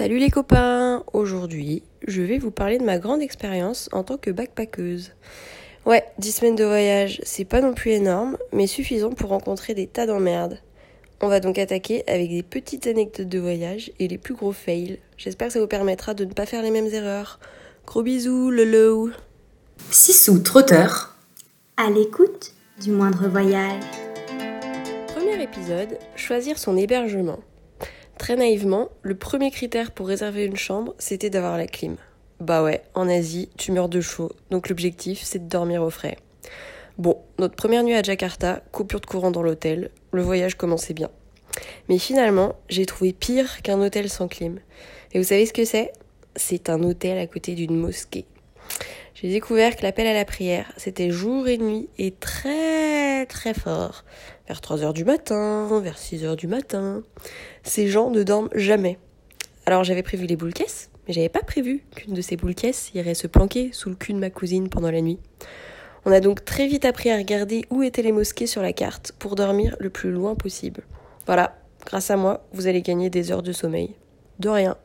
Salut les copains Aujourd'hui, je vais vous parler de ma grande expérience en tant que backpackeuse. Ouais, 10 semaines de voyage, c'est pas non plus énorme, mais suffisant pour rencontrer des tas d'emmerdes. On va donc attaquer avec des petites anecdotes de voyage et les plus gros fails. J'espère que ça vous permettra de ne pas faire les mêmes erreurs. Gros bisous, lolo Sissou trotteur. À l'écoute du moindre voyage. Premier épisode, choisir son hébergement. Très naïvement, le premier critère pour réserver une chambre, c'était d'avoir la clim. Bah ouais, en Asie, tu meurs de chaud, donc l'objectif, c'est de dormir au frais. Bon, notre première nuit à Jakarta, coupure de courant dans l'hôtel, le voyage commençait bien. Mais finalement, j'ai trouvé pire qu'un hôtel sans clim. Et vous savez ce que c'est? C'est un hôtel à côté d'une mosquée. J'ai découvert que l'appel à la prière, c'était jour et nuit et très très fort. Vers 3 heures du matin, vers 6 heures du matin. Ces gens ne dorment jamais. Alors j'avais prévu les boules caisses, mais j'avais pas prévu qu'une de ces boules caisses irait se planquer sous le cul de ma cousine pendant la nuit. On a donc très vite appris à regarder où étaient les mosquées sur la carte pour dormir le plus loin possible. Voilà, grâce à moi, vous allez gagner des heures de sommeil. De rien.